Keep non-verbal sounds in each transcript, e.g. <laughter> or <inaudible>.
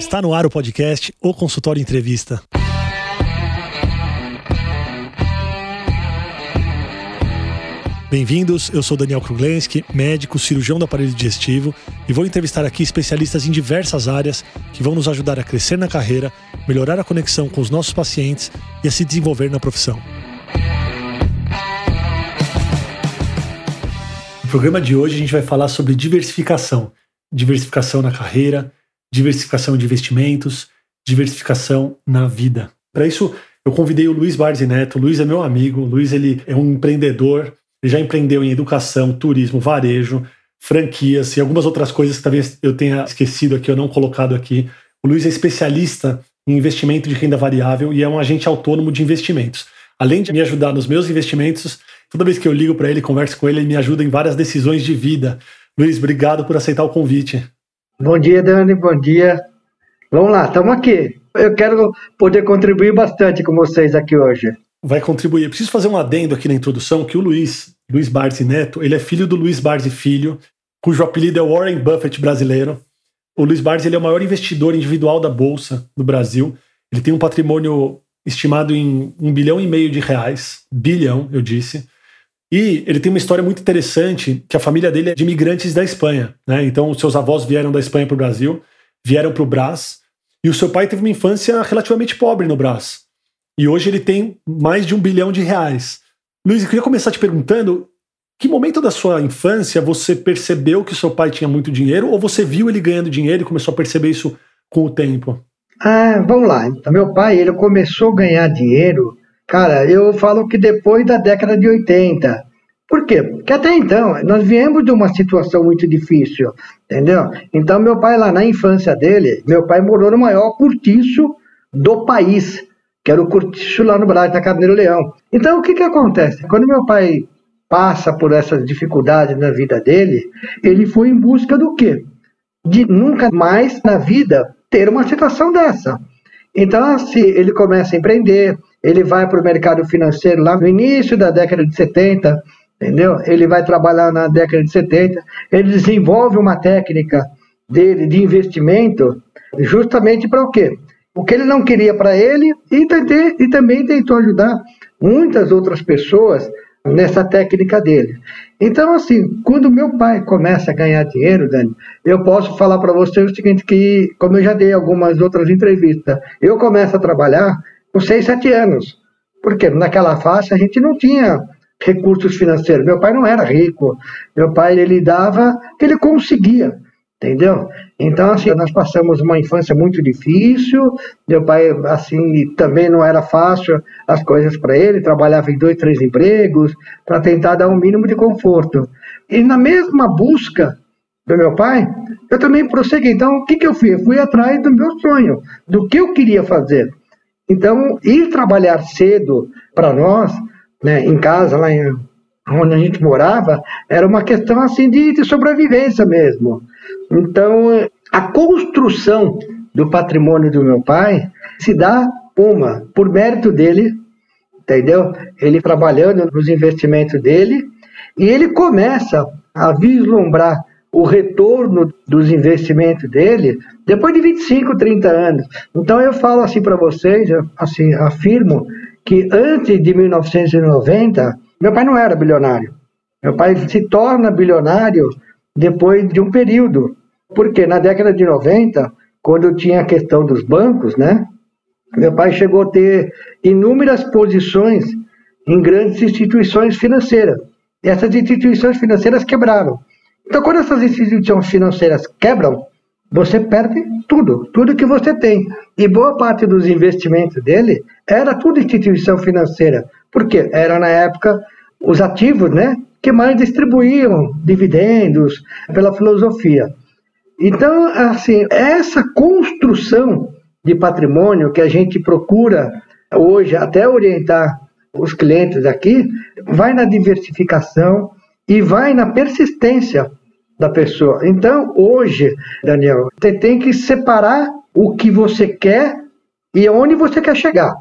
Está no ar o podcast O Consultório Entrevista. Bem-vindos, eu sou Daniel Kruglenski, médico, cirurgião do aparelho digestivo e vou entrevistar aqui especialistas em diversas áreas que vão nos ajudar a crescer na carreira, melhorar a conexão com os nossos pacientes e a se desenvolver na profissão. No programa de hoje a gente vai falar sobre diversificação, diversificação na carreira, diversificação de investimentos, diversificação na vida. Para isso, eu convidei o Luiz Barzi Neto. O Luiz é meu amigo. O Luiz ele é um empreendedor. Ele já empreendeu em educação, turismo, varejo, franquias e algumas outras coisas que talvez eu tenha esquecido aqui ou não colocado aqui. O Luiz é especialista em investimento de renda variável e é um agente autônomo de investimentos. Além de me ajudar nos meus investimentos, toda vez que eu ligo para ele, converso com ele, ele me ajuda em várias decisões de vida. Luiz, obrigado por aceitar o convite. Bom dia, Dani, bom dia. Vamos lá, estamos aqui. Eu quero poder contribuir bastante com vocês aqui hoje. Vai contribuir. Eu preciso fazer um adendo aqui na introdução que o Luiz, Luiz Barzi Neto, ele é filho do Luiz Barzi Filho, cujo apelido é Warren Buffett brasileiro. O Luiz Barzi ele é o maior investidor individual da Bolsa do Brasil. Ele tem um patrimônio estimado em um bilhão e meio de reais. Bilhão, eu disse. E ele tem uma história muito interessante, que a família dele é de imigrantes da Espanha. Né? Então, os seus avós vieram da Espanha para o Brasil, vieram para o Brás, e o seu pai teve uma infância relativamente pobre no Brás. E hoje ele tem mais de um bilhão de reais. Luiz, eu queria começar te perguntando, que momento da sua infância você percebeu que seu pai tinha muito dinheiro, ou você viu ele ganhando dinheiro e começou a perceber isso com o tempo? Ah, vamos lá. Então, meu pai, ele começou a ganhar dinheiro Cara, eu falo que depois da década de 80. Por quê? Porque até então, nós viemos de uma situação muito difícil, entendeu? Então, meu pai, lá na infância dele, meu pai morou no maior cortiço do país, que era o cortiço lá no Brasil, na Carneiro Leão. Então, o que que acontece? Quando meu pai passa por essas dificuldades na vida dele, ele foi em busca do quê? De nunca mais na vida ter uma situação dessa. Então, assim, ele começa a empreender, ele vai para o mercado financeiro lá no início da década de 70, entendeu? Ele vai trabalhar na década de 70, ele desenvolve uma técnica dele de investimento justamente para o quê? O que ele não queria para ele e, e também tentou ajudar muitas outras pessoas nessa técnica dele. Então, assim, quando meu pai começa a ganhar dinheiro, Dani, eu posso falar para você o seguinte, que, como eu já dei algumas outras entrevistas, eu começo a trabalhar com 6, 7 anos. Porque naquela faixa a gente não tinha recursos financeiros. Meu pai não era rico. Meu pai, ele dava que ele conseguia. Entendeu? Então, assim, nós passamos uma infância muito difícil. Meu pai, assim, também não era fácil as coisas para ele. Trabalhava em dois, três empregos para tentar dar um mínimo de conforto. E na mesma busca do meu pai, eu também prossegui. Então, o que, que eu fiz? Eu fui atrás do meu sonho, do que eu queria fazer. Então, ir trabalhar cedo para nós, né, em casa, lá em, onde a gente morava, era uma questão assim de, de sobrevivência mesmo. Então, a construção do patrimônio do meu pai se dá uma por mérito dele, entendeu? Ele trabalhando nos investimentos dele e ele começa a vislumbrar o retorno dos investimentos dele depois de 25, 30 anos. Então eu falo assim para vocês, assim, afirmo que antes de 1990, meu pai não era bilionário. Meu pai se torna bilionário depois de um período. Porque na década de 90, quando tinha a questão dos bancos, né? Meu pai chegou a ter inúmeras posições em grandes instituições financeiras. Essas instituições financeiras quebraram. Então, quando essas instituições financeiras quebram, você perde tudo, tudo que você tem. E boa parte dos investimentos dele era tudo instituição financeira, porque era na época os ativos, né, que mais distribuíam dividendos pela filosofia. Então, assim, essa construção de patrimônio que a gente procura hoje até orientar os clientes aqui, vai na diversificação e vai na persistência da pessoa. Então, hoje, Daniel, você tem que separar o que você quer e onde você quer chegar.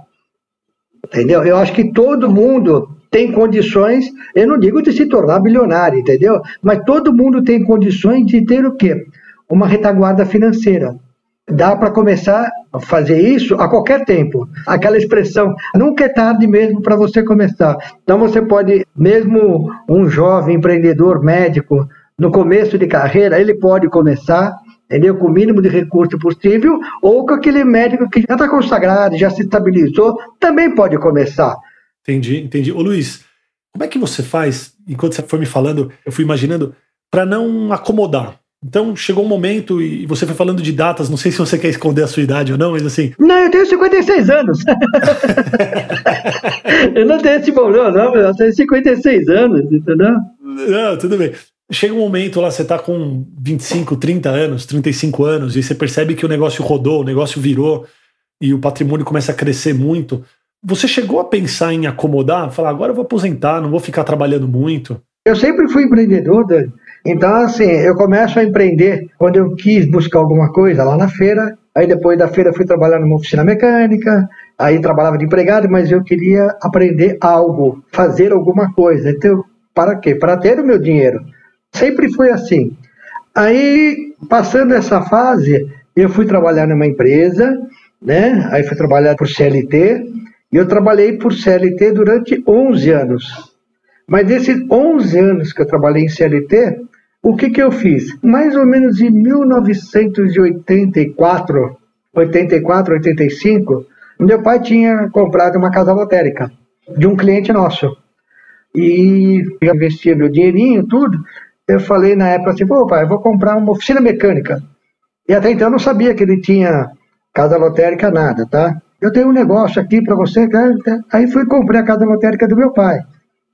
Entendeu? Eu acho que todo mundo tem condições, eu não digo de se tornar bilionário, entendeu? Mas todo mundo tem condições de ter o quê? Uma retaguarda financeira. dá para começar a fazer isso a qualquer tempo. Aquela expressão, nunca é tarde mesmo para você começar. Então você pode, mesmo um jovem empreendedor médico, no começo de carreira, ele pode começar entendeu? com o mínimo de recurso possível, ou com aquele médico que já está consagrado, já se estabilizou, também pode começar. Entendi, entendi. Ô Luiz, como é que você faz, enquanto você foi me falando, eu fui imaginando, para não acomodar? Então chegou um momento e você foi falando de datas, não sei se você quer esconder a sua idade ou não, mas assim. Não, eu tenho 56 anos. <laughs> eu não tenho esse problema, não, eu tenho 56 anos, entendeu? Não, tudo bem. Chega um momento lá, você tá com 25, 30 anos, 35 anos, e você percebe que o negócio rodou, o negócio virou, e o patrimônio começa a crescer muito. Você chegou a pensar em acomodar? Falar, agora eu vou aposentar, não vou ficar trabalhando muito? Eu sempre fui empreendedor, Dani. Então, assim, eu começo a empreender quando eu quis buscar alguma coisa lá na feira. Aí, depois da feira, fui trabalhar numa oficina mecânica. Aí, trabalhava de empregado, mas eu queria aprender algo, fazer alguma coisa. Então, para quê? Para ter o meu dinheiro. Sempre foi assim. Aí, passando essa fase, eu fui trabalhar numa empresa, né? Aí fui trabalhar por CLT. E eu trabalhei por CLT durante 11 anos. Mas desses 11 anos que eu trabalhei em CLT, o que, que eu fiz? Mais ou menos em 1984, 84, 85, meu pai tinha comprado uma casa lotérica de um cliente nosso. E eu investia meu dinheirinho, tudo. Eu falei na época assim, pô pai, vou comprar uma oficina mecânica. E até então eu não sabia que ele tinha casa lotérica, nada, tá? Eu tenho um negócio aqui para você. Aí fui comprar a casa lotérica do meu pai.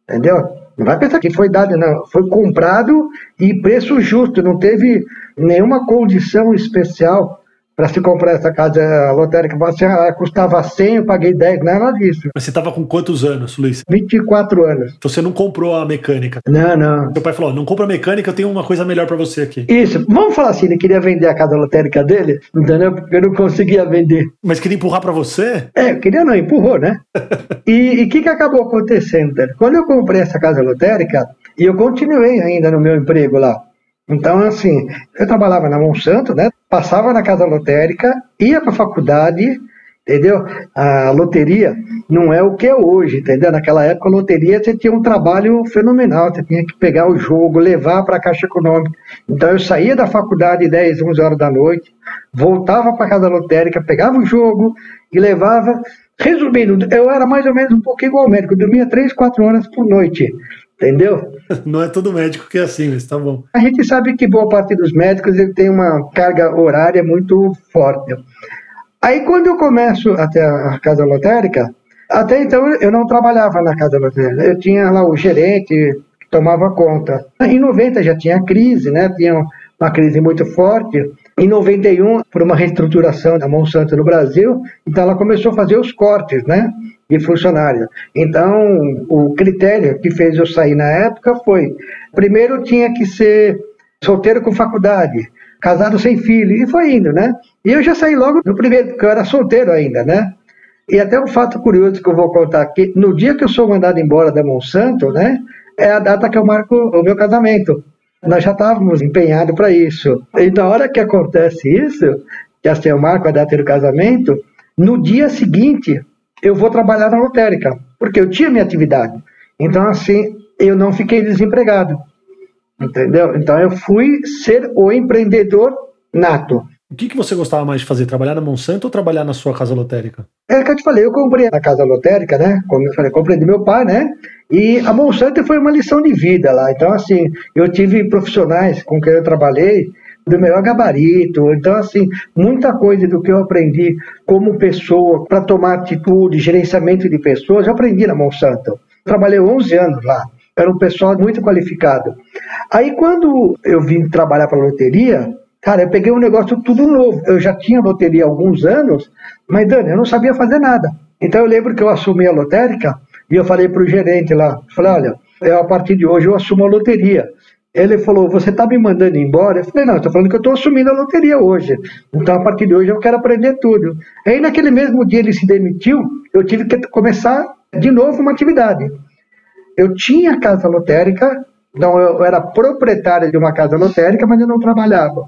Entendeu? Não vai pensar que foi dado, não. Foi comprado e preço justo, não teve nenhuma condição especial para se comprar essa casa lotérica. Você ah, custava 100, eu paguei 10, não é nada disso. Mas você estava com quantos anos, Luiz? 24 anos. Então você não comprou a mecânica? Não, não. Meu pai falou: não compra a mecânica, eu tenho uma coisa melhor para você aqui. Isso. Vamos falar assim: ele queria vender a casa lotérica dele, entendeu? Porque eu não conseguia vender. Mas queria empurrar para você? É, queria não, empurrou, né? <laughs> e o que, que acabou acontecendo? Quando eu comprei essa casa lotérica, e eu continuei ainda no meu emprego lá. Então, assim, eu trabalhava na Monsanto, né? Passava na casa lotérica, ia para a faculdade, entendeu? A loteria não é o que é hoje, entendeu? Naquela época, a loteria você tinha um trabalho fenomenal, você tinha que pegar o jogo, levar para a Caixa Econômica. Então, eu saía da faculdade 10, 11 horas da noite, voltava para a casa lotérica, pegava o jogo e levava. Resumindo, eu era mais ou menos um pouco igual ao médico, eu dormia 3, 4 horas por noite. Entendeu? <laughs> Não é todo médico que é assim, mas tá bom. A gente sabe que boa parte dos médicos ele tem uma carga horária muito forte. Aí quando eu começo até a casa lotérica, até então eu não trabalhava na casa lotérica. Eu tinha lá o gerente que tomava conta. Em 90 já tinha crise, né? Tinha uma crise muito forte. Em 91, por uma reestruturação da Monsanto no Brasil, então ela começou a fazer os cortes, né? De funcionário. Então, o critério que fez eu sair na época foi: primeiro tinha que ser solteiro com faculdade, casado sem filho, e foi indo, né? E eu já saí logo no primeiro, porque eu era solteiro ainda, né? E até um fato curioso que eu vou contar aqui: no dia que eu sou mandado embora da Monsanto, né? É a data que eu marco o meu casamento. Nós já estávamos empenhados para isso. E na hora que acontece isso, que assim eu marco a data do casamento, no dia seguinte eu vou trabalhar na lotérica, porque eu tinha minha atividade. Então, assim, eu não fiquei desempregado. Entendeu? Então, eu fui ser o empreendedor nato. O que, que você gostava mais de fazer? Trabalhar na Monsanto ou trabalhar na sua casa lotérica? É que eu te falei, eu comprei na casa lotérica, né? Como eu falei, comprei do meu pai, né? E a Monsanto foi uma lição de vida lá. Então, assim, eu tive profissionais com quem eu trabalhei do melhor gabarito. Então, assim, muita coisa do que eu aprendi como pessoa para tomar atitude, gerenciamento de pessoas, eu aprendi na Monsanto. Trabalhei 11 anos lá. Era um pessoal muito qualificado. Aí, quando eu vim trabalhar para a loteria, cara, eu peguei um negócio tudo novo. Eu já tinha loteria há alguns anos, mas, Dani, eu não sabia fazer nada. Então, eu lembro que eu assumi a lotérica e eu falei para o gerente lá, falei, olha, eu, a partir de hoje eu assumo a loteria. Ele falou: Você está me mandando embora? Eu falei: Não, estou falando que eu estou assumindo a loteria hoje. Então, a partir de hoje, eu quero aprender tudo. Aí, naquele mesmo dia, ele se demitiu. Eu tive que começar de novo uma atividade. Eu tinha casa lotérica, então eu era proprietário de uma casa lotérica, mas eu não trabalhava.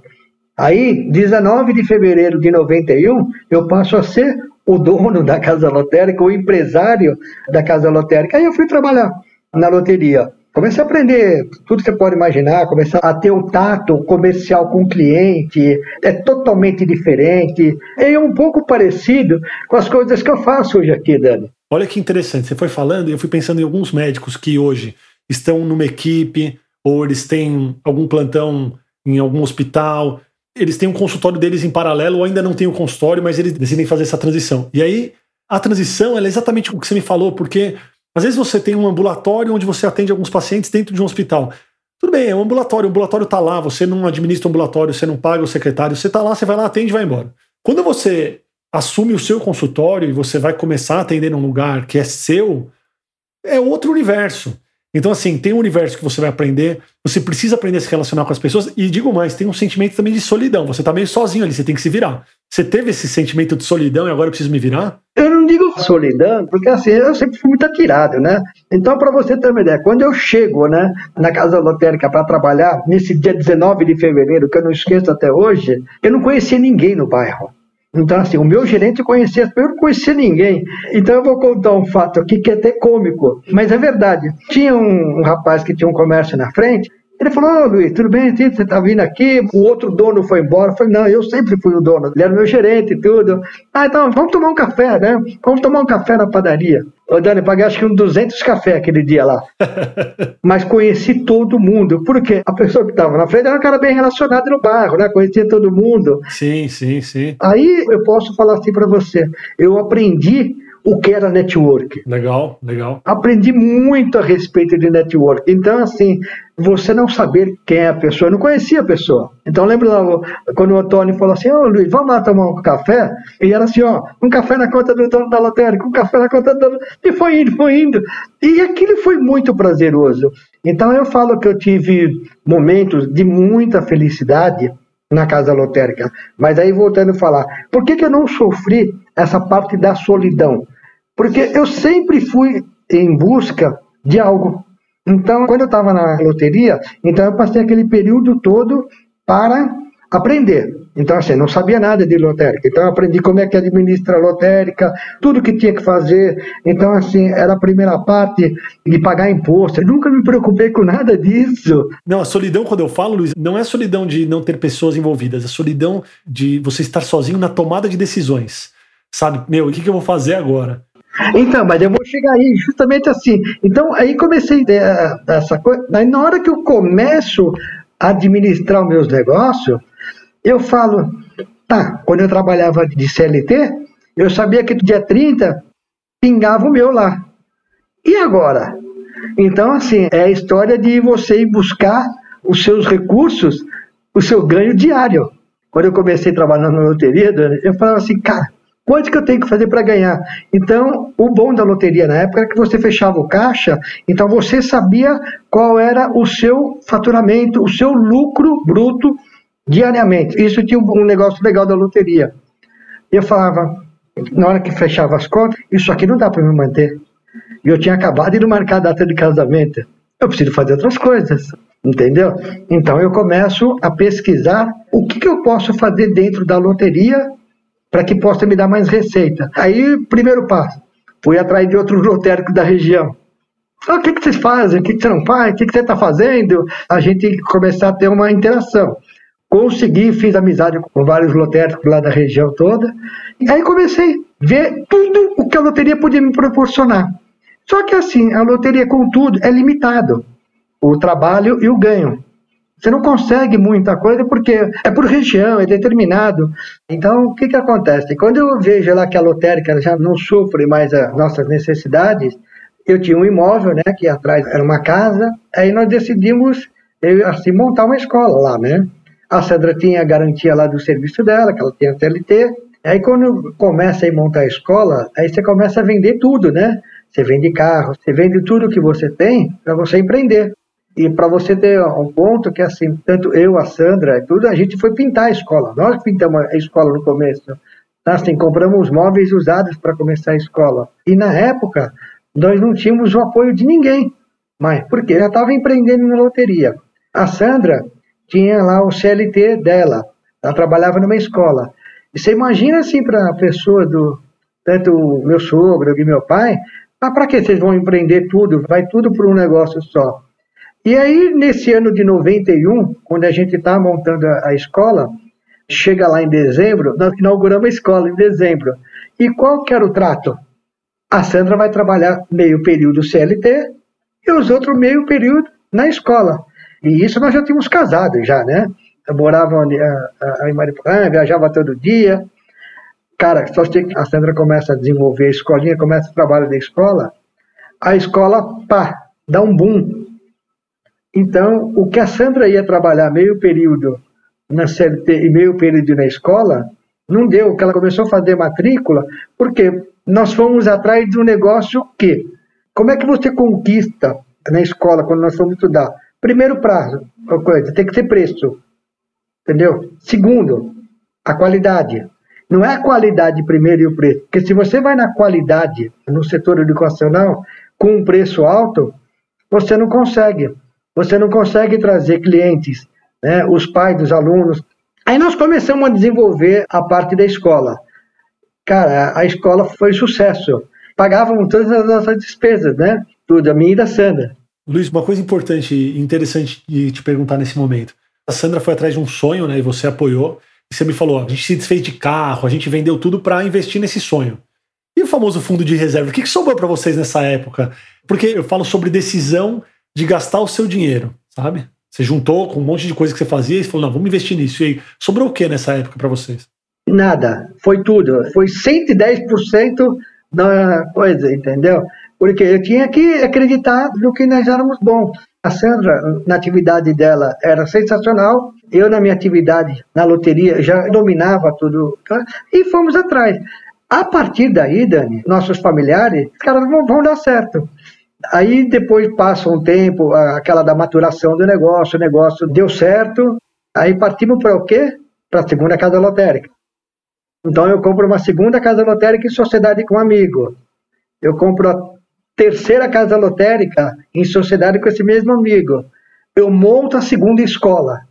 Aí, 19 de fevereiro de 91, eu passo a ser o dono da casa lotérica, o empresário da casa lotérica. Aí eu fui trabalhar na loteria. Comecei a aprender tudo que você pode imaginar, começar a ter o tato comercial com o cliente, é totalmente diferente, é um pouco parecido com as coisas que eu faço hoje aqui, Dani. Olha que interessante, você foi falando e eu fui pensando em alguns médicos que hoje estão numa equipe ou eles têm algum plantão em algum hospital, eles têm um consultório deles em paralelo ou ainda não têm o um consultório, mas eles decidem fazer essa transição. E aí a transição é exatamente o que você me falou, porque às vezes você tem um ambulatório onde você atende alguns pacientes dentro de um hospital. Tudo bem, é um ambulatório, o ambulatório está lá, você não administra o ambulatório, você não paga o secretário, você está lá, você vai lá, atende e vai embora. Quando você assume o seu consultório e você vai começar a atender num lugar que é seu, é outro universo. Então, assim, tem um universo que você vai aprender, você precisa aprender a se relacionar com as pessoas, e digo mais, tem um sentimento também de solidão. Você tá meio sozinho ali, você tem que se virar. Você teve esse sentimento de solidão e agora eu preciso me virar? Eu não digo solidão, porque assim, eu sempre fui muito atirado, né? Então, para você ter uma ideia, quando eu chego, né, na casa lotérica para trabalhar, nesse dia 19 de fevereiro, que eu não esqueço até hoje, eu não conhecia ninguém no bairro. Então, assim, o meu gerente conhecia, eu não conhecia ninguém. Então, eu vou contar um fato aqui que é até cômico, mas é verdade. Tinha um, um rapaz que tinha um comércio na frente, ele falou, ô oh, Luiz, tudo bem? Você tá vindo aqui? O outro dono foi embora. Eu falei, não, eu sempre fui o dono. Ele era meu gerente e tudo. Ah, então, vamos tomar um café, né? Vamos tomar um café na padaria. Ô, Dani, paguei acho que uns 200 café aquele dia lá. <laughs> Mas conheci todo mundo. Porque a pessoa que estava na frente era um cara bem relacionado no bairro, né? Conhecia todo mundo. Sim, sim, sim. Aí eu posso falar assim para você. Eu aprendi o que era network. Legal, legal. Aprendi muito a respeito de network. Então, assim, você não saber quem é a pessoa, eu não conhecia a pessoa. Então, lembra lá, quando o Antônio falou assim: Ô oh, Luiz, vamos lá tomar um café? E era assim: ó, um café na conta do dono da lotérica, um café na conta do. E foi indo, foi indo. E aquilo foi muito prazeroso. Então, eu falo que eu tive momentos de muita felicidade na casa lotérica. Mas aí, voltando a falar, por que, que eu não sofri essa parte da solidão? Porque eu sempre fui em busca de algo. Então, quando eu estava na loteria, então eu passei aquele período todo para aprender. Então, assim, não sabia nada de lotérica. Então, aprendi como é que administra a lotérica, tudo que tinha que fazer. Então, assim, era a primeira parte de pagar imposto. Eu nunca me preocupei com nada disso. Não, a solidão, quando eu falo, Luiz, não é a solidão de não ter pessoas envolvidas, é a solidão de você estar sozinho na tomada de decisões. Sabe, meu, o que, que eu vou fazer agora? Então, mas eu vou chegar aí justamente assim. Então, aí comecei essa coisa. Aí, na hora que eu começo a administrar os meus negócios, eu falo, tá, quando eu trabalhava de CLT, eu sabia que dia 30 pingava o meu lá. E agora? Então, assim, é a história de você ir buscar os seus recursos, o seu ganho diário. Quando eu comecei trabalhando na loteria, eu falava assim, cara, Quanto que eu tenho que fazer para ganhar? Então, o bom da loteria na época era que você fechava o caixa, então você sabia qual era o seu faturamento, o seu lucro bruto diariamente. Isso tinha um negócio legal da loteria. Eu falava, na hora que fechava as contas, isso aqui não dá para me manter. E eu tinha acabado de marcar a data de casamento. Eu preciso fazer outras coisas, entendeu? Então eu começo a pesquisar o que, que eu posso fazer dentro da loteria para que possa me dar mais receita. Aí, primeiro passo, fui atrás de outros lotéricos da região. Ah, o que, que vocês fazem? O que, que você não faz? O que, que você está fazendo? A gente começar a ter uma interação. Consegui, fiz amizade com vários lotéricos lá da região toda. E aí comecei a ver tudo o que a loteria podia me proporcionar. Só que assim, a loteria, contudo, é limitado. O trabalho e o ganho. Você não consegue muita coisa porque é por região, é determinado. Então, o que, que acontece? Quando eu vejo lá que a lotérica já não sofre mais as nossas necessidades, eu tinha um imóvel, né, que atrás era uma casa, aí nós decidimos eu, assim, montar uma escola lá, né? A Sandra tinha a garantia lá do serviço dela, que ela tinha CLT. Aí quando começa a montar a escola, aí você começa a vender tudo, né? Você vende carro, você vende tudo que você tem para você empreender. E para você ter um ponto que assim, tanto eu, a Sandra, tudo, a gente foi pintar a escola. Nós pintamos a escola no começo. Assim, compramos móveis usados para começar a escola. E na época, nós não tínhamos o apoio de ninguém. Mas porque ela estava empreendendo na loteria. A Sandra tinha lá o CLT dela. ela trabalhava numa escola. E você imagina assim para a pessoa do tanto o meu sogro e meu pai, ah, para que vocês vão empreender tudo? Vai tudo para um negócio só. E aí, nesse ano de 91, quando a gente está montando a, escola, chega lá em dezembro, nós inauguramos a escola em dezembro. E qual que era o trato? A Sandra vai trabalhar meio período CLT e os outros meio período na escola. E isso nós já tínhamos casado já, né? Eu morava em Mariporã, viajava todo dia. Cara, só que a Sandra começa a desenvolver a escolinha, começa o trabalho da escola, a escola, pá, dá um boom. Então, o que a Sandra ia trabalhar meio período na CLT e meio período na escola, não deu, que ela começou a fazer matrícula, porque nós fomos atrás de um negócio que, como é que você conquista na escola, quando nós fomos estudar? Primeiro prazo, coisa, tem que ter preço, entendeu? Segundo, a qualidade. Não é a qualidade primeiro e o preço, porque se você vai na qualidade no setor educacional com um preço alto, você não consegue. Você não consegue trazer clientes, né, os pais dos alunos. Aí nós começamos a desenvolver a parte da escola. Cara, a escola foi sucesso. Pagavam todas as nossas despesas, né? Tudo, a minha e da Sandra. Luiz, uma coisa importante e interessante de te perguntar nesse momento. A Sandra foi atrás de um sonho, né? E você apoiou. E você me falou: a gente se desfez de carro, a gente vendeu tudo para investir nesse sonho. E o famoso fundo de reserva? O que, que sobrou para vocês nessa época? Porque eu falo sobre decisão de gastar o seu dinheiro, sabe? Você juntou com um monte de coisa que você fazia e falou: não, vamos investir nisso. E aí, sobrou o que nessa época para vocês? Nada, foi tudo. Foi 110% da coisa, entendeu? Porque eu tinha que acreditar no que nós éramos bons. A Sandra, na atividade dela, era sensacional. Eu, na minha atividade, na loteria, já dominava tudo. E fomos atrás. A partir daí, Dani, nossos familiares, os caras vão, vão dar certo. Aí depois passa um tempo, aquela da maturação do negócio, o negócio deu certo. Aí partimos para o quê? Para a segunda casa lotérica. Então eu compro uma segunda casa lotérica em sociedade com um amigo. Eu compro a terceira casa lotérica em sociedade com esse mesmo amigo. Eu monto a segunda escola.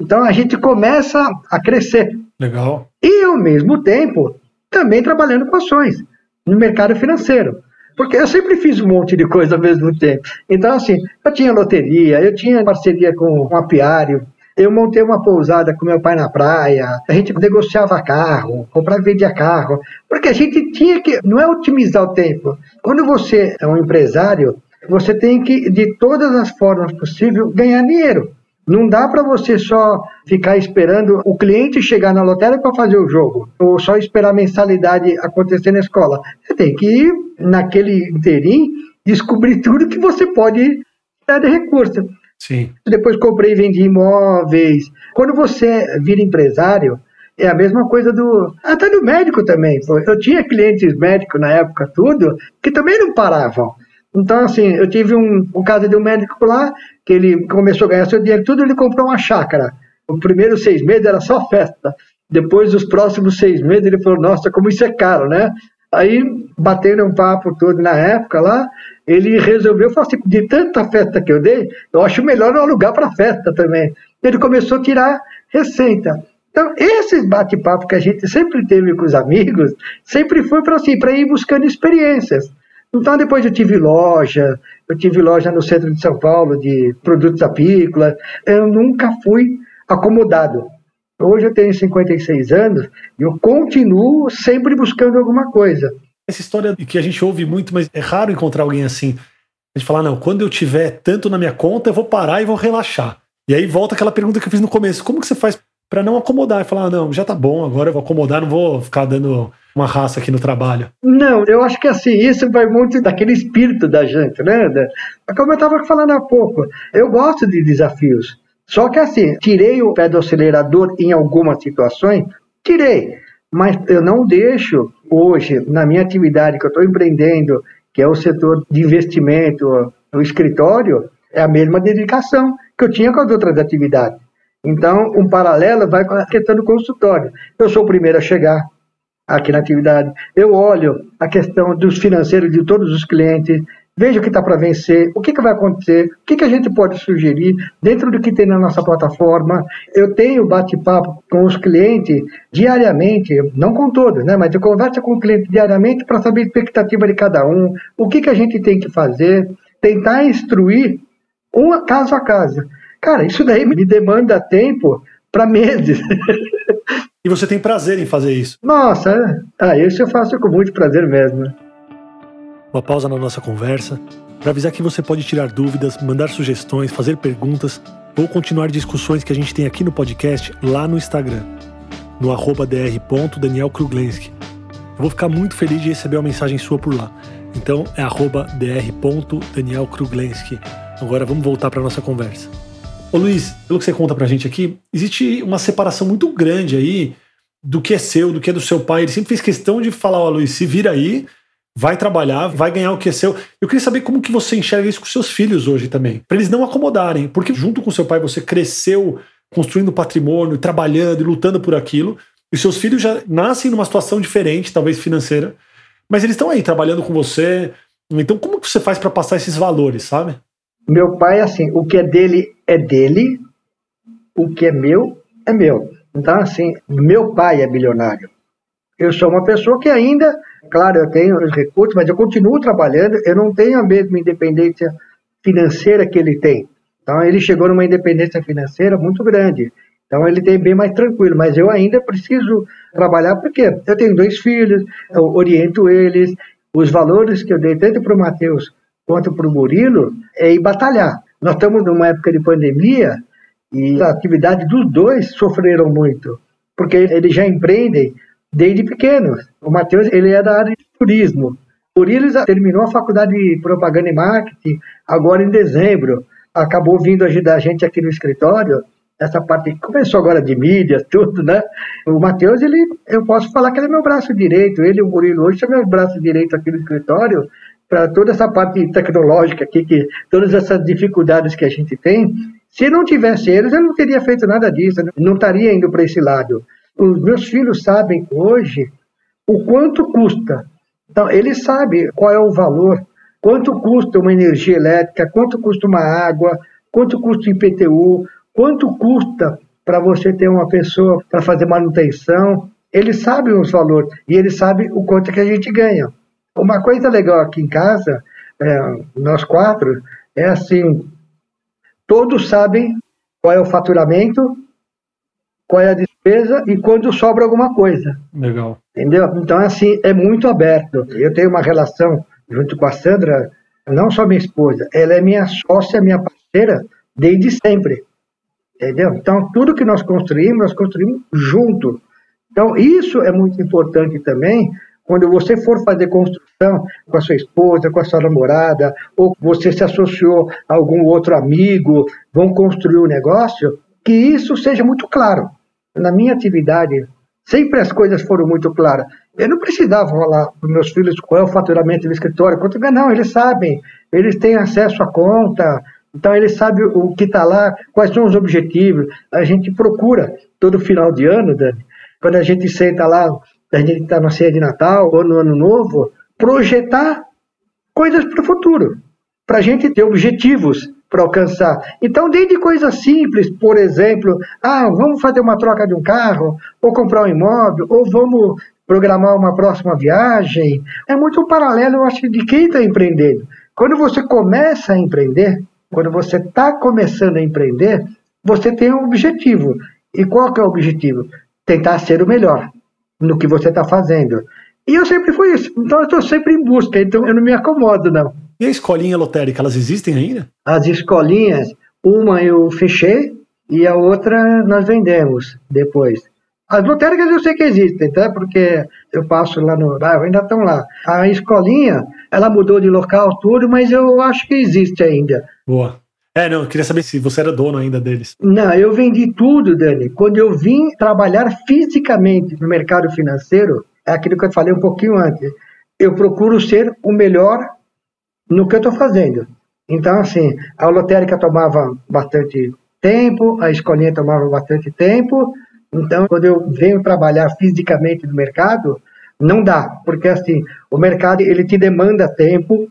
Então a gente começa a crescer. Legal. E ao mesmo tempo também trabalhando com ações no mercado financeiro. Porque eu sempre fiz um monte de coisa ao mesmo tempo. Então, assim, eu tinha loteria, eu tinha parceria com um apiário, eu montei uma pousada com meu pai na praia, a gente negociava carro, comprava e vendia carro, porque a gente tinha que, não é otimizar o tempo. Quando você é um empresário, você tem que, de todas as formas possíveis, ganhar dinheiro. Não dá para você só ficar esperando o cliente chegar na lotérica para fazer o jogo, ou só esperar a mensalidade acontecer na escola. Você tem que ir naquele inteirinho descobrir tudo que você pode dar de recurso. Sim. Depois comprei e vendi imóveis. Quando você vira empresário, é a mesma coisa do. Até do médico também. Eu tinha clientes médicos na época, tudo, que também não paravam. Então, assim, eu tive um, um caso de um médico lá, que ele começou a ganhar seu dinheiro, tudo, ele comprou uma chácara. Os primeiros seis meses era só festa. Depois, os próximos seis meses, ele falou: Nossa, como isso é caro, né? Aí, batendo um papo todo na época lá, ele resolveu falar assim: de tanta festa que eu dei, eu acho melhor eu alugar para festa também. Ele começou a tirar receita. Então, esses bate-papo que a gente sempre teve com os amigos, sempre foi para assim, ir buscando experiências. Então, depois eu tive loja, eu tive loja no centro de São Paulo de produtos apícolas. Eu nunca fui acomodado. Hoje eu tenho 56 anos e eu continuo sempre buscando alguma coisa. Essa história que a gente ouve muito, mas é raro encontrar alguém assim. A gente fala, não, quando eu tiver tanto na minha conta, eu vou parar e vou relaxar. E aí volta aquela pergunta que eu fiz no começo: como que você faz para não acomodar e falar, ah, não, já tá bom, agora eu vou acomodar, não vou ficar dando uma raça aqui no trabalho? Não, eu acho que assim, isso vai muito daquele espírito da gente, né? Como eu estava falando há pouco, eu gosto de desafios. Só que assim, tirei o pé do acelerador em algumas situações, tirei, mas eu não deixo hoje, na minha atividade que eu estou empreendendo, que é o setor de investimento, o escritório, é a mesma dedicação que eu tinha com as outras atividades. Então, um paralelo vai com a questão do consultório. Eu sou o primeiro a chegar aqui na atividade. Eu olho a questão dos financeiros de todos os clientes. veja o que está para vencer, o que, que vai acontecer, o que, que a gente pode sugerir dentro do que tem na nossa plataforma. Eu tenho bate-papo com os clientes diariamente, não com todos, né? mas eu converso com o cliente diariamente para saber a expectativa de cada um, o que, que a gente tem que fazer, tentar instruir um caso a caso. Cara, isso daí me demanda tempo para meses. E você tem prazer em fazer isso? Nossa, ah, isso eu faço com muito prazer mesmo. Uma pausa na nossa conversa para avisar que você pode tirar dúvidas, mandar sugestões, fazer perguntas ou continuar discussões que a gente tem aqui no podcast lá no Instagram, no arroba dr.danielkruglenski. Eu vou ficar muito feliz de receber uma mensagem sua por lá. Então é arroba dr.danielkruglenski. Agora vamos voltar para nossa conversa. Ô Luiz, pelo que você conta pra gente aqui, existe uma separação muito grande aí do que é seu, do que é do seu pai. Ele sempre fez questão de falar, ó Luiz, se vira aí, vai trabalhar, vai ganhar o que é seu. Eu queria saber como que você enxerga isso com seus filhos hoje também, para eles não acomodarem, porque junto com seu pai você cresceu construindo patrimônio, trabalhando e lutando por aquilo, e seus filhos já nascem numa situação diferente, talvez financeira, mas eles estão aí trabalhando com você. Então como que você faz para passar esses valores, sabe? Meu pai, assim, o que é dele é dele, o que é meu é meu. Então, assim, meu pai é bilionário. Eu sou uma pessoa que ainda, claro, eu tenho os recursos, mas eu continuo trabalhando, eu não tenho a mesma independência financeira que ele tem. Então, ele chegou numa independência financeira muito grande. Então, ele tem bem mais tranquilo, mas eu ainda preciso trabalhar porque eu tenho dois filhos, eu oriento eles, os valores que eu dei tanto para o Matheus quanto para o Murilo é ir batalhar. Nós estamos numa época de pandemia e a atividade dos dois sofreram muito, porque eles já empreendem desde pequenos. O Matheus ele é da área de turismo. O Murilo terminou a faculdade de propaganda e marketing agora em dezembro. Acabou vindo ajudar a gente aqui no escritório essa parte começou agora de mídias, tudo, né? O Matheus, ele, eu posso falar que ele é meu braço direito, ele e o Murilo hoje são meus braços direitos aqui no escritório, para toda essa parte tecnológica aqui, que todas essas dificuldades que a gente tem, se não tivesse eles, eu não teria feito nada disso, não estaria indo para esse lado. Os meus filhos sabem hoje o quanto custa. Então, eles sabem qual é o valor, quanto custa uma energia elétrica, quanto custa uma água, quanto custa o IPTU, quanto custa para você ter uma pessoa para fazer manutenção. Eles sabem os valores e eles sabem o quanto que a gente ganha. Uma coisa legal aqui em casa, é, nós quatro, é assim: todos sabem qual é o faturamento, qual é a despesa e quando sobra alguma coisa. Legal. Entendeu? Então, assim, é muito aberto. Eu tenho uma relação junto com a Sandra, não só minha esposa, ela é minha sócia, minha parceira desde sempre. Entendeu? Então, tudo que nós construímos, nós construímos junto. Então, isso é muito importante também, quando você for fazer construção com a sua esposa, com a sua namorada, ou você se associou a algum outro amigo, vão construir um negócio, que isso seja muito claro. Na minha atividade, sempre as coisas foram muito claras. Eu não precisava falar para meus filhos qual é o faturamento do escritório, quanto não, eles sabem, eles têm acesso à conta, então eles sabem o que está lá, quais são os objetivos. A gente procura todo final de ano, Dani, quando a gente senta lá a gente está na ceia de Natal ou no Ano Novo, projetar coisas para o futuro, para a gente ter objetivos para alcançar. Então, desde coisas simples, por exemplo, ah, vamos fazer uma troca de um carro, ou comprar um imóvel, ou vamos programar uma próxima viagem. É muito paralelo, eu acho, de quem está empreendendo. Quando você começa a empreender, quando você está começando a empreender, você tem um objetivo. E qual que é o objetivo? Tentar ser o melhor no que você está fazendo. E eu sempre fui isso. Então eu estou sempre em busca, então eu não me acomodo, não. E a escolinha lotérica, elas existem ainda? As escolinhas, uma eu fechei e a outra nós vendemos depois. As lotéricas eu sei que existem, tá? porque eu passo lá no bairro, ainda estão lá. A escolinha, ela mudou de local tudo, mas eu acho que existe ainda. Boa. É, não, eu queria saber se você era dono ainda deles. Não, eu vendi tudo, Dani. Quando eu vim trabalhar fisicamente no mercado financeiro, é aquilo que eu falei um pouquinho antes. Eu procuro ser o melhor no que eu estou fazendo. Então, assim, a lotérica tomava bastante tempo, a escolinha tomava bastante tempo. Então, quando eu venho trabalhar fisicamente no mercado, não dá, porque assim, o mercado ele te demanda tempo,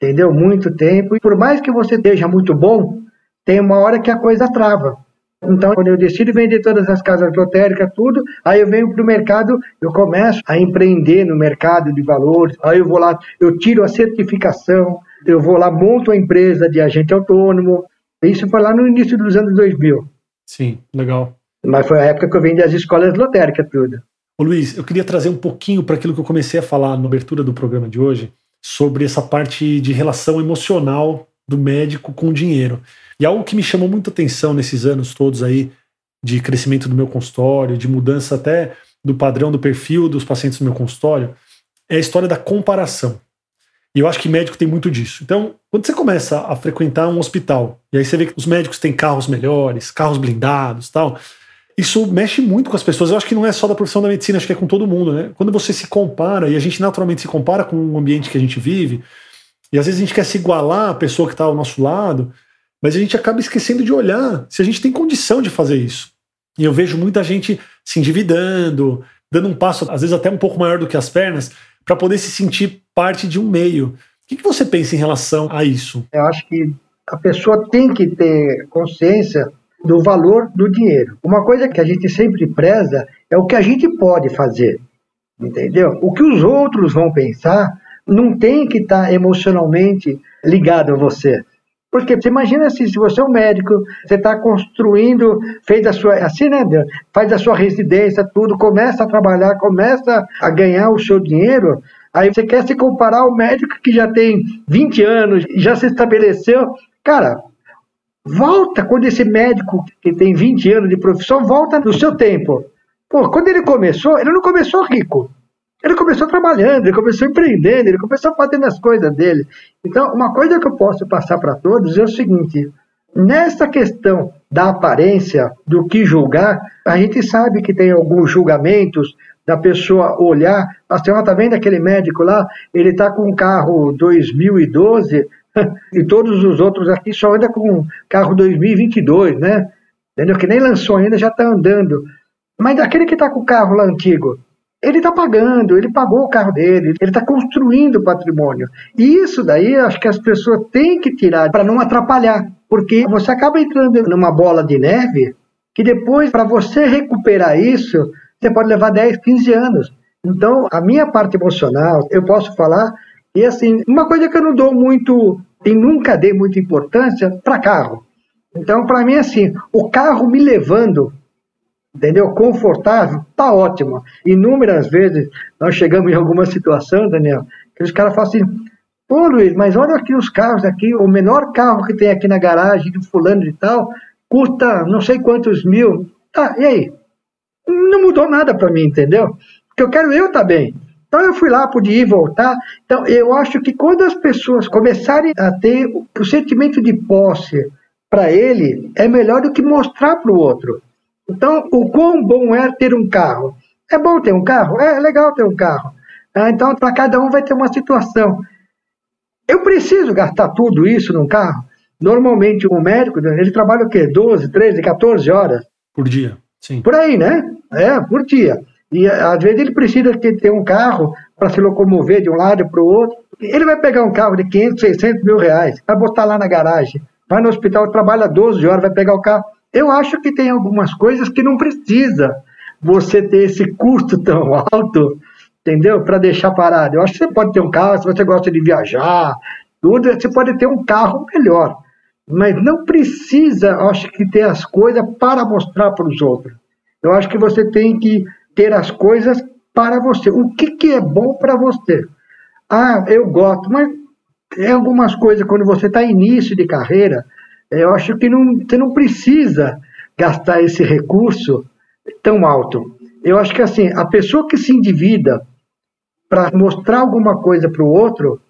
entendeu? Muito tempo. E por mais que você esteja muito bom, tem uma hora que a coisa trava. Então, quando eu decido vender todas as casas lotéricas, tudo, aí eu venho para o mercado, eu começo a empreender no mercado de valores, aí eu vou lá, eu tiro a certificação, eu vou lá, monto a empresa de agente autônomo. Isso foi lá no início dos anos 2000. Sim, legal. Mas foi a época que eu vendi as escolas lotéricas, tudo. Ô Luiz, eu queria trazer um pouquinho para aquilo que eu comecei a falar na abertura do programa de hoje, sobre essa parte de relação emocional do médico com o dinheiro. E algo que me chamou muita atenção nesses anos todos aí de crescimento do meu consultório, de mudança até do padrão do perfil dos pacientes do meu consultório, é a história da comparação. E eu acho que médico tem muito disso. Então, quando você começa a frequentar um hospital, e aí você vê que os médicos têm carros melhores, carros blindados tal, isso mexe muito com as pessoas. Eu acho que não é só da profissão da medicina, acho que é com todo mundo, né? Quando você se compara, e a gente naturalmente se compara com o ambiente que a gente vive, e às vezes a gente quer se igualar à pessoa que está ao nosso lado, mas a gente acaba esquecendo de olhar se a gente tem condição de fazer isso. E eu vejo muita gente se endividando, dando um passo, às vezes até um pouco maior do que as pernas, para poder se sentir parte de um meio. O que, que você pensa em relação a isso? Eu acho que a pessoa tem que ter consciência do valor do dinheiro. Uma coisa que a gente sempre preza é o que a gente pode fazer, entendeu? O que os outros vão pensar não tem que estar tá emocionalmente ligado a você. Porque você imagina assim, se você é um médico, você está construindo, fez a sua, assim, né, faz a sua residência, tudo, começa a trabalhar, começa a ganhar o seu dinheiro, aí você quer se comparar ao médico que já tem 20 anos, já se estabeleceu. Cara, volta quando esse médico que tem 20 anos de profissão volta no seu tempo. Pô, quando ele começou, ele não começou rico. Ele começou trabalhando, ele começou empreendendo, ele começou fazendo as coisas dele. Então, uma coisa que eu posso passar para todos é o seguinte: nessa questão da aparência, do que julgar, a gente sabe que tem alguns julgamentos da pessoa olhar, a senhora está vendo aquele médico lá, ele está com um carro 2012 <laughs> e todos os outros aqui só andam com carro 2022, né? Entendeu? Que nem lançou ainda, já está andando. Mas aquele que está com o carro lá antigo, ele está pagando, ele pagou o carro dele, ele está construindo patrimônio. E isso daí acho que as pessoas têm que tirar para não atrapalhar, porque você acaba entrando numa bola de neve que depois, para você recuperar isso, você pode levar 10, 15 anos. Então, a minha parte emocional, eu posso falar, e assim, uma coisa que eu não dou muito, e nunca dei muita importância, para carro. Então, para mim, assim, o carro me levando entendeu? Confortável, tá ótimo. Inúmeras vezes nós chegamos em alguma situação, Daniel, que os caras falam assim: Pô, Luiz, mas olha aqui os carros aqui, o menor carro que tem aqui na garagem do fulano e tal, custa não sei quantos mil. Tá, e aí? Não mudou nada para mim, entendeu? Porque eu quero eu estar tá bem. Então eu fui lá, pude ir voltar. Então eu acho que quando as pessoas começarem a ter o sentimento de posse para ele, é melhor do que mostrar para o outro. Então, o quão bom é ter um carro? É bom ter um carro? É, legal ter um carro. Ah, então, para cada um vai ter uma situação. Eu preciso gastar tudo isso num carro? Normalmente, um médico, ele trabalha o quê? 12, 13, 14 horas? Por dia, sim. Por aí, né? É, por dia. E às vezes ele precisa ter um carro para se locomover de um lado para o outro. Ele vai pegar um carro de 500, 600 mil reais, vai botar lá na garagem, vai no hospital, trabalha 12 horas, vai pegar o carro. Eu acho que tem algumas coisas que não precisa você ter esse custo <laughs> tão alto, entendeu? Para deixar parado. Eu acho que você pode ter um carro, se você gosta de viajar, tudo, você pode ter um carro melhor. Mas não precisa, acho que, ter as coisas para mostrar para os outros. Eu acho que você tem que ter as coisas para você. O que, que é bom para você? Ah, eu gosto, mas tem algumas coisas, quando você está início de carreira, eu acho que não, você não precisa gastar esse recurso tão alto. Eu acho que assim, a pessoa que se endivida para mostrar alguma coisa para o outro,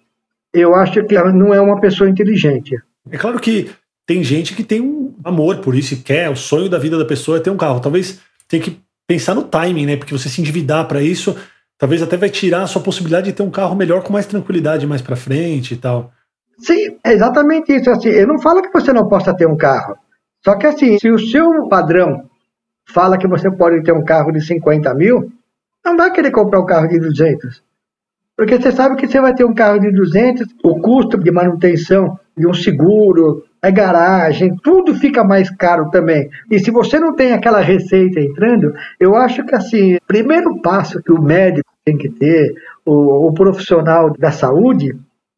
eu acho que ela não é uma pessoa inteligente. É claro que tem gente que tem um amor por isso e quer, o sonho da vida da pessoa é ter um carro. Talvez tenha que pensar no timing, né? Porque você se endividar para isso, talvez até vai tirar a sua possibilidade de ter um carro melhor com mais tranquilidade mais para frente e tal. Sim, é exatamente isso. Assim, eu não falo que você não possa ter um carro. Só que assim, se o seu padrão fala que você pode ter um carro de 50 mil, não vai querer comprar um carro de 200. Porque você sabe que você vai ter um carro de 200, o custo de manutenção de um seguro, a garagem, tudo fica mais caro também. E se você não tem aquela receita entrando, eu acho que assim, o primeiro passo que o médico tem que ter, o, o profissional da saúde,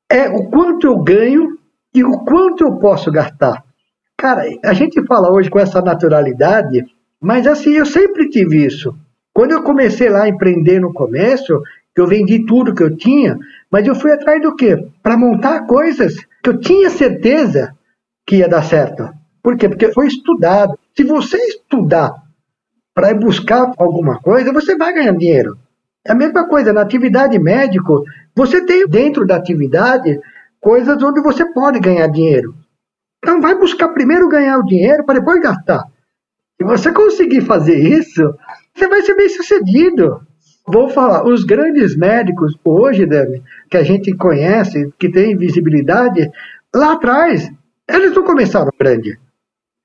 é o quanto eu ganho e o quanto eu posso gastar. Cara, a gente fala hoje com essa naturalidade, mas assim, eu sempre tive isso. Quando eu comecei lá a empreender no começo, eu vendi tudo que eu tinha, mas eu fui atrás do quê? Para montar coisas que eu tinha certeza que ia dar certo. Por quê? Porque foi estudado. Se você estudar para buscar alguma coisa, você vai ganhar dinheiro. É a mesma coisa, na atividade médico, você tem dentro da atividade coisas onde você pode ganhar dinheiro. Então vai buscar primeiro ganhar o dinheiro para depois gastar. Se você conseguir fazer isso, você vai ser bem sucedido. Vou falar, os grandes médicos hoje, Dani, que a gente conhece, que tem visibilidade, lá atrás, eles não começaram grande.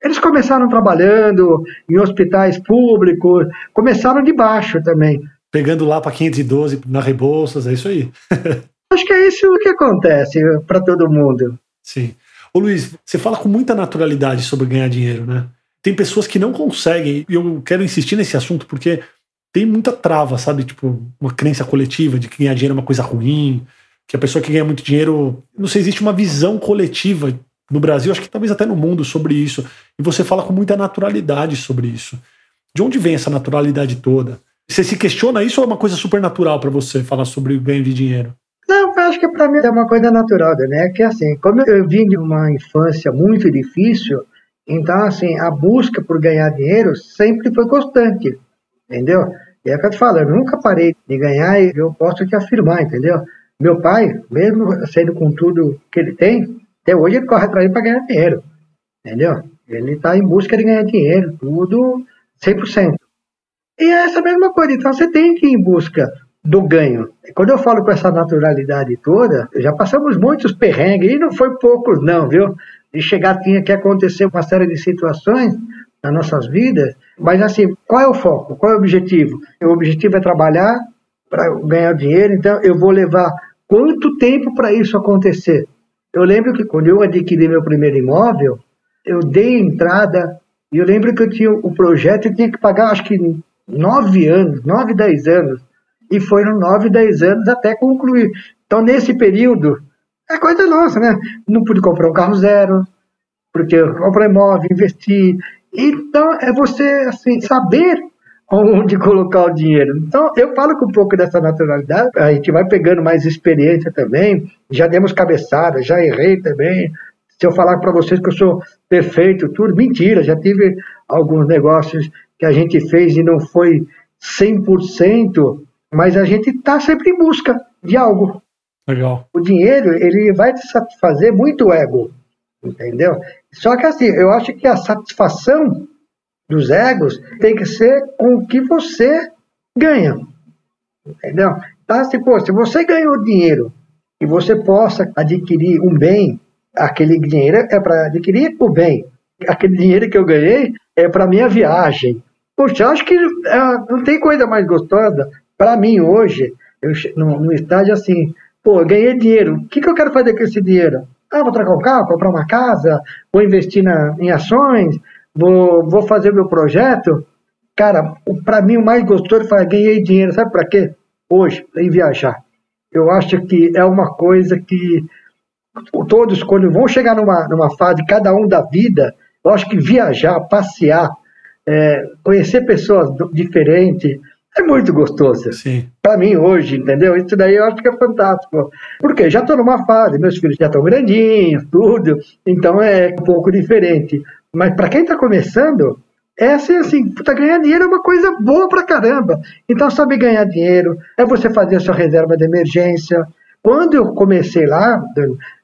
Eles começaram trabalhando em hospitais públicos, começaram de baixo também. Pegando lá para 512 na Rebouças, é isso aí. <laughs> Acho que é isso que acontece para todo mundo. Sim. Ô Luiz, você fala com muita naturalidade sobre ganhar dinheiro, né? Tem pessoas que não conseguem, e eu quero insistir nesse assunto porque tem muita trava, sabe? Tipo, uma crença coletiva de que ganhar dinheiro é uma coisa ruim, que a pessoa que ganha muito dinheiro. Não sei, existe uma visão coletiva no Brasil, acho que talvez até no mundo, sobre isso. E você fala com muita naturalidade sobre isso. De onde vem essa naturalidade toda? Você se questiona isso ou é uma coisa super natural para você falar sobre o ganho de dinheiro? Não, eu acho que para mim é uma coisa natural, né? Que assim, como eu vim de uma infância muito difícil, então assim, a busca por ganhar dinheiro sempre foi constante, entendeu? E é o que eu te falo, eu nunca parei de ganhar e eu posso te afirmar, entendeu? Meu pai, mesmo sendo com tudo que ele tem, até hoje ele corre atrás para ganhar dinheiro, entendeu? Ele está em busca de ganhar dinheiro, tudo 100%. E é essa mesma coisa, então você tem que ir em busca do ganho. Quando eu falo com essa naturalidade toda, já passamos muitos perrengues, e não foi poucos não, viu? De chegar tinha que acontecer uma série de situações nas nossas vidas, mas assim, qual é o foco? Qual é o objetivo? O objetivo é trabalhar para ganhar dinheiro, então eu vou levar quanto tempo para isso acontecer? Eu lembro que quando eu adquiri meu primeiro imóvel, eu dei entrada, e eu lembro que eu tinha o projeto e tinha que pagar acho que nove anos, nove, dez anos e foram nove, dez anos até concluir. Então, nesse período, é coisa nossa, né? Não pude comprar um carro zero, porque eu comprei imóvel, investi. Então, é você, assim, saber onde colocar o dinheiro. Então, eu falo com um pouco dessa naturalidade, a gente vai pegando mais experiência também, já demos cabeçada, já errei também. Se eu falar para vocês que eu sou perfeito, tudo, mentira, já tive alguns negócios que a gente fez e não foi 100%, mas a gente está sempre em busca de algo. Legal. O dinheiro, ele vai te satisfazer muito o ego, entendeu? Só que assim, eu acho que a satisfação dos egos tem que ser com o que você ganha, entendeu? Então, assim, pô, se você ganhou dinheiro e você possa adquirir um bem, aquele dinheiro é para adquirir o bem. Aquele dinheiro que eu ganhei é para minha viagem. Poxa, acho que é, não tem coisa mais gostosa para mim, hoje, eu, no, no estágio assim, pô, ganhei dinheiro, o que, que eu quero fazer com esse dinheiro? Ah, vou trocar um carro, comprar uma casa, vou investir na, em ações, vou, vou fazer meu projeto. Cara, para mim o mais gostoso foi ganhei dinheiro, sabe para quê? Hoje, em viajar. Eu acho que é uma coisa que todos, quando vão chegar numa, numa fase, cada um da vida, eu acho que viajar, passear, é, conhecer pessoas diferentes, é muito gostoso. Para mim hoje, entendeu? Isso daí eu acho que é fantástico. Porque já estou numa fase, meus filhos já estão grandinhos, tudo, então é um pouco diferente. Mas para quem está começando, é assim, puta, ganhar dinheiro é uma coisa boa pra caramba. Então, saber ganhar dinheiro é você fazer a sua reserva de emergência. Quando eu comecei lá,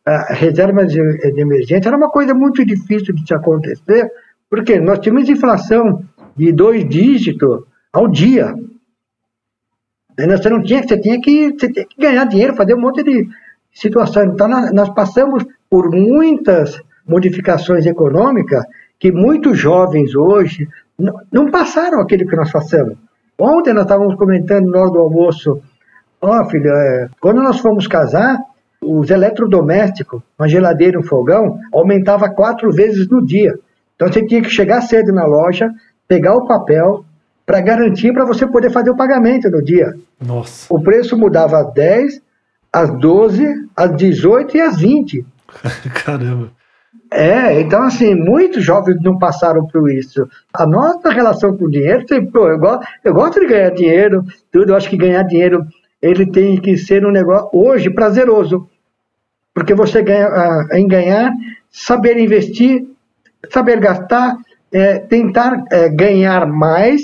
a reserva de, de emergência era uma coisa muito difícil de se acontecer, porque nós tínhamos inflação de dois dígitos ao dia. Você não tinha, você tinha que, você tinha que ganhar dinheiro, fazer um monte de situações. Então, nós, nós passamos por muitas modificações econômicas que muitos jovens hoje não, passaram aquilo que nós passamos. Ontem nós estávamos comentando na hora do almoço, Ó, oh, filho, é, quando nós fomos casar, os eletrodomésticos, uma geladeira, um fogão, aumentava quatro vezes no dia. Então você tinha que chegar cedo na loja, pegar o papel para garantir para você poder fazer o pagamento no dia. Nossa. O preço mudava às 10, às 12, às 18 e às 20. <laughs> Caramba. É, então assim, muitos jovens não passaram por isso. A nossa relação com o dinheiro, eu, gosto, eu gosto de ganhar dinheiro, tudo, eu acho que ganhar dinheiro ele tem que ser um negócio hoje prazeroso. Porque você ganha ah, em ganhar, saber investir, saber gastar, é, tentar é, ganhar mais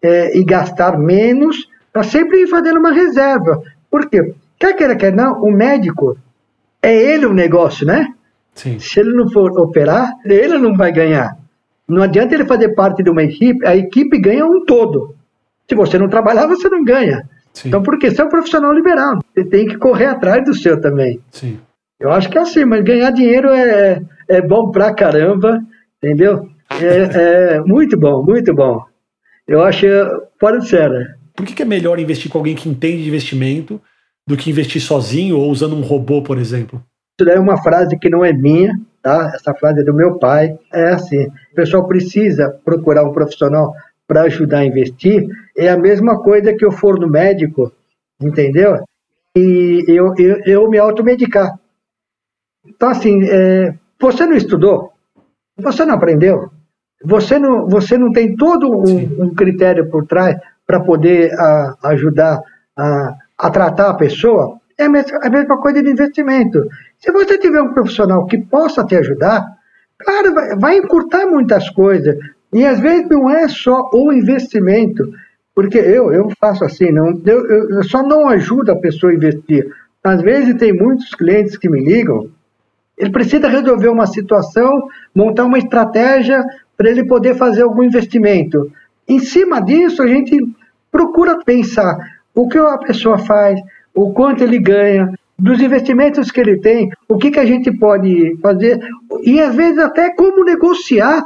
é, e gastar menos, para sempre ir fazendo uma reserva. Por quê? Quer queira, quer não, o médico é ele o negócio, né? Sim. Se ele não for operar, ele não vai ganhar. Não adianta ele fazer parte de uma equipe, a equipe ganha um todo. Se você não trabalhar, você não ganha. Sim. Então, porque você é um profissional liberal, você tem que correr atrás do seu também. Sim. Eu acho que é assim, mas ganhar dinheiro é, é bom pra caramba, entendeu? É, é muito bom, muito bom. Eu acho fora de sério. Por que, que é melhor investir com alguém que entende de investimento do que investir sozinho ou usando um robô, por exemplo? Isso é uma frase que não é minha, tá? Essa frase é do meu pai. É assim: o pessoal precisa procurar um profissional para ajudar a investir. É a mesma coisa que eu for no médico, entendeu? E eu, eu, eu me automedicar. Então, assim, é, você não estudou, você não aprendeu, você não, você não tem todo um, um critério por trás para poder a, ajudar a, a tratar a pessoa, é a mesma, a mesma coisa de investimento. Se você tiver um profissional que possa te ajudar, claro, vai, vai encurtar muitas coisas. E às vezes não é só o investimento, porque eu, eu faço assim, não, eu, eu só não ajudo a pessoa a investir. Às vezes tem muitos clientes que me ligam, ele precisa resolver uma situação, montar uma estratégia para ele poder fazer algum investimento. Em cima disso, a gente procura pensar o que a pessoa faz, o quanto ele ganha, dos investimentos que ele tem, o que, que a gente pode fazer, e às vezes até como negociar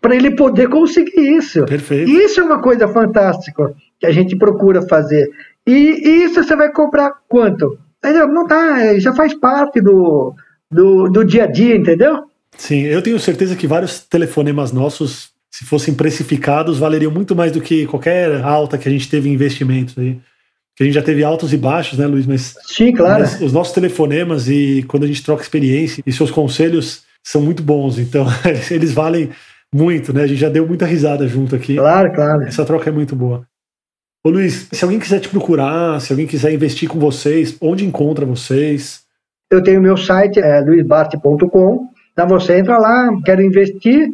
para ele poder conseguir isso. Perfeito. Isso é uma coisa fantástica que a gente procura fazer. E, e isso você vai comprar quanto? Não tá, já faz parte do, do, do dia a dia, entendeu? Sim, eu tenho certeza que vários telefonemas nossos, se fossem precificados, valeriam muito mais do que qualquer alta que a gente teve em investimentos aí. Que a gente já teve altos e baixos, né, Luiz? Mas, Sim, claro. Mas os nossos telefonemas e quando a gente troca experiência e seus conselhos são muito bons. Então, <laughs> eles valem muito, né? A gente já deu muita risada junto aqui. Claro, claro. Essa troca é muito boa. Ô Luiz, se alguém quiser te procurar, se alguém quiser investir com vocês, onde encontra vocês? Eu tenho meu site, é luisbart.com. Então você entra lá, quer investir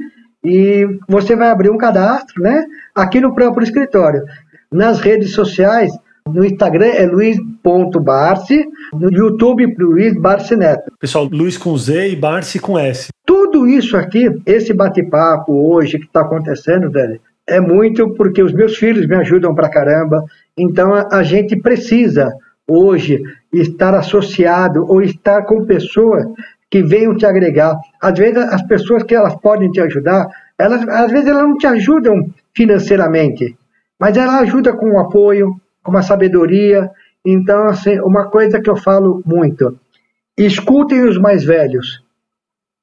e você vai abrir um cadastro, né? Aqui no próprio escritório. Nas redes sociais, no Instagram é luiz.barce, no YouTube Luiz Barce Neto. Pessoal, Luiz com Z e Barce com S. Tudo isso aqui, esse bate-papo hoje que está acontecendo, velho, é muito porque os meus filhos me ajudam pra caramba. Então a, gente precisa hoje estar associado ou estar com pessoas que venham te agregar. Às vezes as pessoas que elas podem te ajudar, elas às vezes elas não te ajudam financeiramente, mas ela ajuda com o apoio, uma sabedoria. Então, assim, uma coisa que eu falo muito: escutem os mais velhos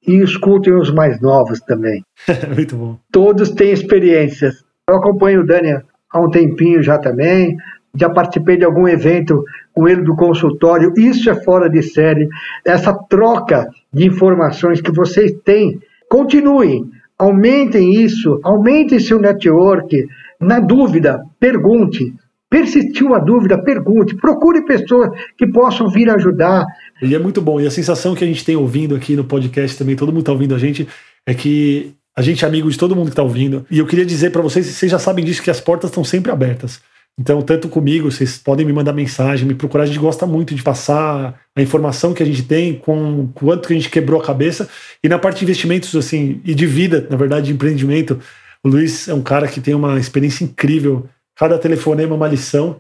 e escutem os mais novos também. <laughs> muito bom. Todos têm experiências. Eu acompanho o Daniel há um tempinho já também já participei de algum evento com ele do consultório, isso é fora de série. Essa troca de informações que vocês têm, continuem, aumentem isso, aumentem seu network. Na dúvida, pergunte. Persistiu a dúvida, pergunte. Procure pessoas que possam vir ajudar. E é muito bom. E a sensação que a gente tem ouvindo aqui no podcast também, todo mundo está ouvindo a gente, é que a gente é amigo de todo mundo que está ouvindo. E eu queria dizer para vocês, vocês já sabem disso, que as portas estão sempre abertas. Então, tanto comigo, vocês podem me mandar mensagem, me procurar. A gente gosta muito de passar a informação que a gente tem, com quanto que a gente quebrou a cabeça. E na parte de investimentos, assim, e de vida, na verdade, de empreendimento, o Luiz é um cara que tem uma experiência incrível. Cada telefonema é uma lição.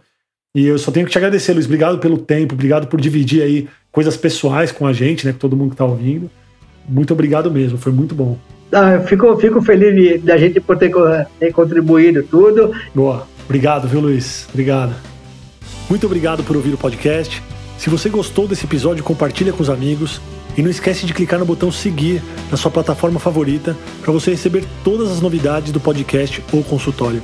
E eu só tenho que te agradecer, Luiz. Obrigado pelo tempo, obrigado por dividir aí coisas pessoais com a gente, né? Com todo mundo que está ouvindo. Muito obrigado mesmo, foi muito bom. Ah, eu fico, fico feliz da gente por ter, ter contribuído tudo. Boa. Obrigado, viu, Luiz? Obrigado. Muito obrigado por ouvir o podcast. Se você gostou desse episódio, compartilha com os amigos. E não esquece de clicar no botão seguir na sua plataforma favorita para você receber todas as novidades do podcast ou consultório.